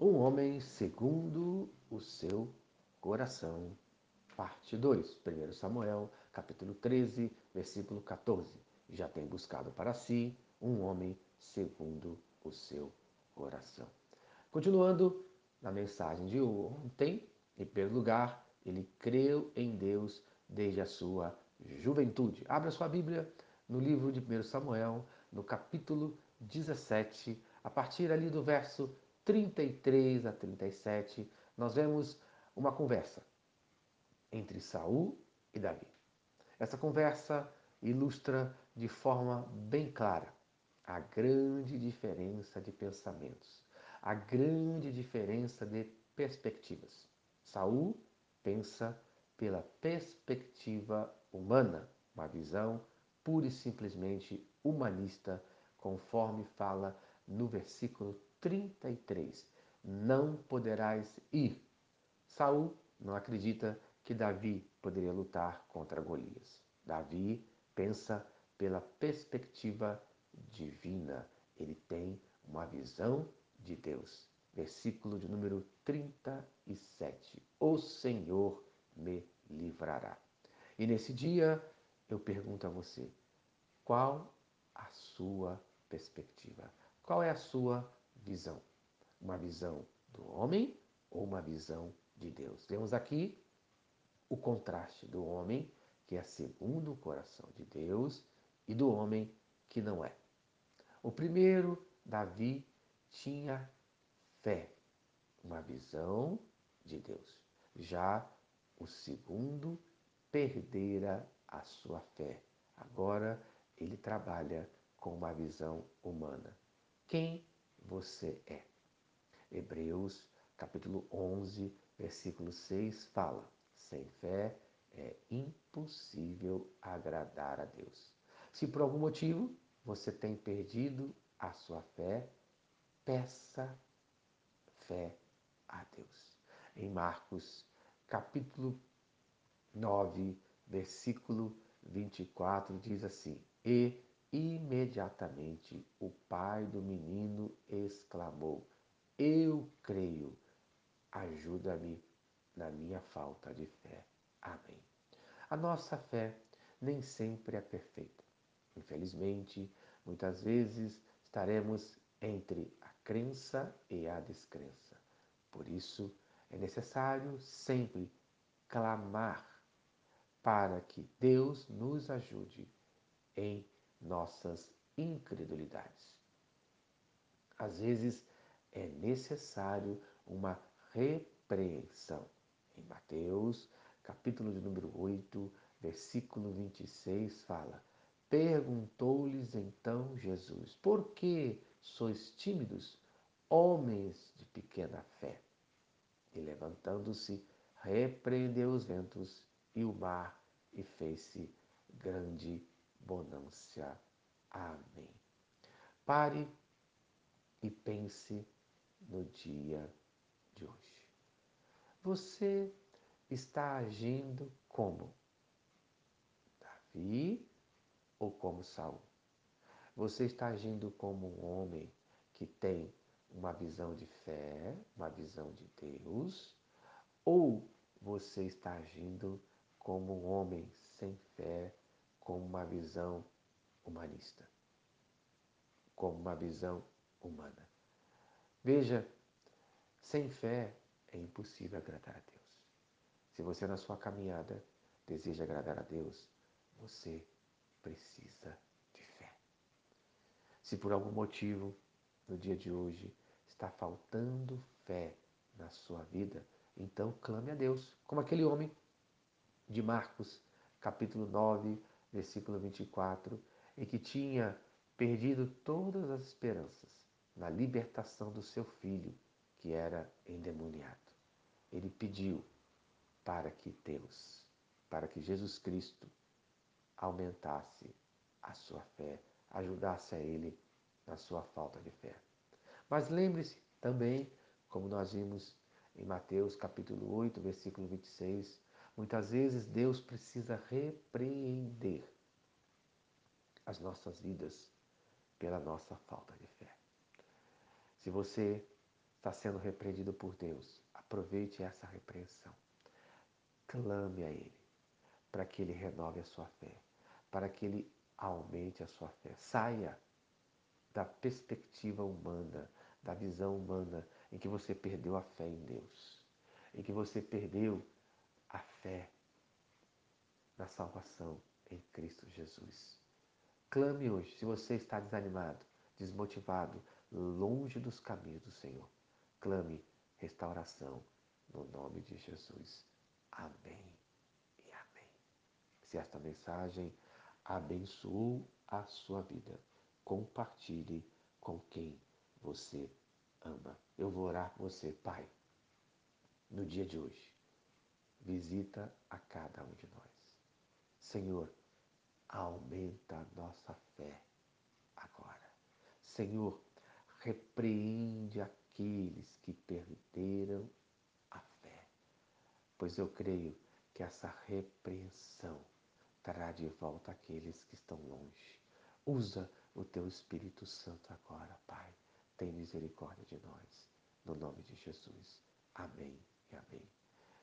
Um homem segundo o seu coração. Parte 2. 1 Samuel, capítulo 13, versículo 14. Já tem buscado para si um homem segundo o seu coração. Continuando na mensagem de ontem, em primeiro lugar, ele creu em Deus desde a sua juventude. Abra sua Bíblia no livro de 1 Samuel, no capítulo 17, a partir ali do verso 33 a 37, nós vemos uma conversa entre Saul e Davi. Essa conversa ilustra de forma bem clara a grande diferença de pensamentos, a grande diferença de perspectivas. Saul pensa pela perspectiva humana, uma visão pura e simplesmente humanista, conforme fala no versículo 33. Não poderás ir. Saul não acredita que Davi poderia lutar contra Golias. Davi pensa pela perspectiva divina. Ele tem uma visão de Deus. Versículo de número 37. O Senhor me livrará. E nesse dia eu pergunto a você: qual a sua perspectiva? Qual é a sua visão? Uma visão do homem ou uma visão de Deus? Vemos aqui o contraste do homem, que é segundo o coração de Deus, e do homem que não é. O primeiro, Davi, tinha fé, uma visão de Deus. Já o segundo perdera a sua fé. Agora ele trabalha com uma visão humana. Quem você é. Hebreus, capítulo 11, versículo 6 fala: sem fé é impossível agradar a Deus. Se por algum motivo você tem perdido a sua fé, peça fé a Deus. Em Marcos, capítulo 9, versículo 24, diz assim: E Imediatamente o pai do menino exclamou: Eu creio, ajuda-me na minha falta de fé. Amém. A nossa fé nem sempre é perfeita. Infelizmente, muitas vezes estaremos entre a crença e a descrença. Por isso, é necessário sempre clamar para que Deus nos ajude em nossas incredulidades. Às vezes é necessário uma repreensão. Em Mateus, capítulo de número 8, versículo 26, fala: Perguntou-lhes então Jesus: Por que sois tímidos, homens de pequena fé? E levantando-se, repreendeu os ventos e o mar, e fez-se grande bonância. Amém. Pare e pense no dia de hoje. Você está agindo como Davi ou como Saul? Você está agindo como um homem que tem uma visão de fé, uma visão de Deus, ou você está agindo como um homem sem fé, com uma visão humanista, com uma visão humana. Veja, sem fé é impossível agradar a Deus. Se você na sua caminhada deseja agradar a Deus, você precisa de fé. Se por algum motivo no dia de hoje está faltando fé na sua vida, então clame a Deus, como aquele homem de Marcos, capítulo 9, versículo 24, e que tinha perdido todas as esperanças na libertação do seu filho, que era endemoniado. Ele pediu para que Deus, para que Jesus Cristo aumentasse a sua fé, ajudasse a ele na sua falta de fé. Mas lembre-se também, como nós vimos em Mateus capítulo 8, versículo 26, Muitas vezes Deus precisa repreender as nossas vidas pela nossa falta de fé. Se você está sendo repreendido por Deus, aproveite essa repreensão. Clame a Ele para que Ele renove a sua fé, para que Ele aumente a sua fé. Saia da perspectiva humana, da visão humana em que você perdeu a fé em Deus, em que você perdeu a fé na salvação em Cristo Jesus. Clame hoje, se você está desanimado, desmotivado, longe dos caminhos do Senhor. Clame restauração no nome de Jesus. Amém e amém. Se esta mensagem abençoou a sua vida, compartilhe com quem você ama. Eu vou orar por você, Pai, no dia de hoje. Visita a cada um de nós. Senhor, aumenta a nossa fé agora. Senhor, repreende aqueles que perderam a fé, pois eu creio que essa repreensão trará de volta aqueles que estão longe. Usa o teu Espírito Santo agora, Pai. Tem misericórdia de nós. No nome de Jesus. Amém e amém.